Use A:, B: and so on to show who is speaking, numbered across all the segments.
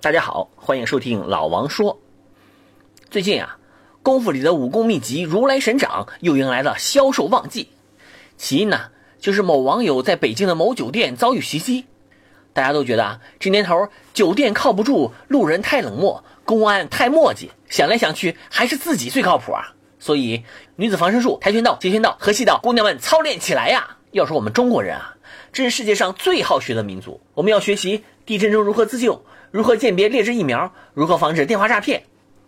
A: 大家好，欢迎收听老王说。最近啊，功夫里的武功秘籍如来神掌又迎来了销售旺季。起因呢，就是某网友在北京的某酒店遭遇袭击。大家都觉得啊，这年头酒店靠不住，路人太冷漠，公安太磨叽，想来想去还是自己最靠谱啊。所以，女子防身术、跆拳道、截拳道、和气道，姑娘们操练起来呀！要说我们中国人啊，这是世界上最好学的民族，我们要学习地震中如何自救。如何鉴别劣质疫苗？如何防止电话诈骗？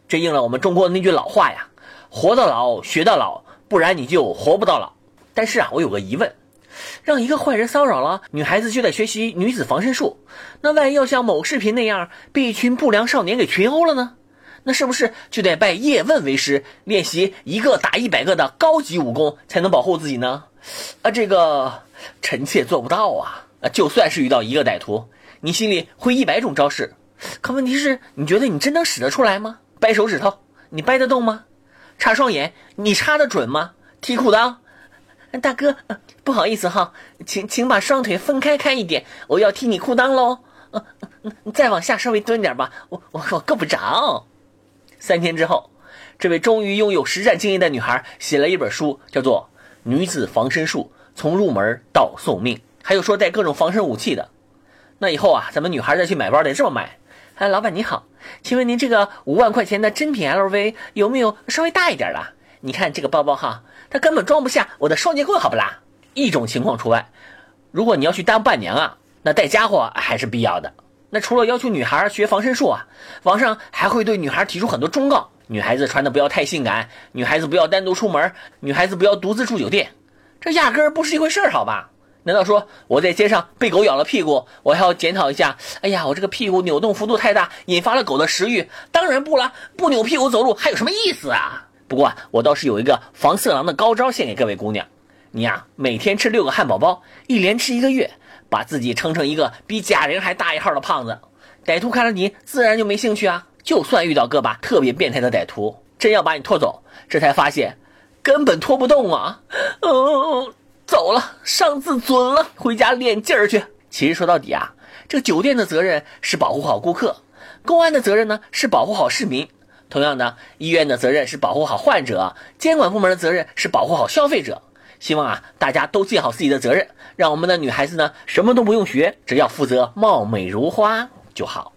A: 这应了我们中国的那句老话呀：“活到老，学到老，不然你就活不到老。”但是啊，我有个疑问：让一个坏人骚扰了女孩子，就得学习女子防身术，那万一要像某视频那样被一群不良少年给群殴了呢？那是不是就得拜叶问为师，练习一个打一百个的高级武功，才能保护自己呢？啊，这个臣妾做不到啊！啊，就算是遇到一个歹徒。你心里会一百种招式，可问题是，你觉得你真能使得出来吗？掰手指头，你掰得动吗？插双眼，你插得准吗？提裤裆，大哥，不好意思哈，请请把双腿分开开一点，我要踢你裤裆喽。嗯嗯，再往下稍微蹲点吧，我我我够不着。三天之后，这位终于拥有实战经验的女孩写了一本书，叫做《女子防身术：从入门到送命》，还有说带各种防身武器的。那以后啊，咱们女孩再去买包得这么买。哎，老板你好，请问您这个五万块钱的真品 LV 有没有稍微大一点的？你看这个包包哈，它根本装不下我的双截棍，好不啦？一种情况除外，如果你要去当伴娘啊，那带家伙还是必要的。那除了要求女孩学防身术啊，网上还会对女孩提出很多忠告：女孩子穿的不要太性感，女孩子不要单独出门，女孩子不要独自住酒店，这压根儿不是一回事儿，好吧？难道说我在街上被狗咬了屁股，我还要检讨一下？哎呀，我这个屁股扭动幅度太大，引发了狗的食欲。当然不了，不扭屁股走路还有什么意思啊？不过我倒是有一个防色狼的高招献给各位姑娘：你呀，每天吃六个汉堡包，一连吃一个月，把自己撑成一个比贾玲还大一号的胖子。歹徒看了你，自然就没兴趣啊。就算遇到个把特别变态的歹徒，真要把你拖走，这才发现根本拖不动啊。哦。走了，上自尊了，回家练劲儿去。其实说到底啊，这酒店的责任是保护好顾客，公安的责任呢是保护好市民。同样的，医院的责任是保护好患者，监管部门的责任是保护好消费者。希望啊，大家都尽好自己的责任，让我们的女孩子呢什么都不用学，只要负责貌美如花就好。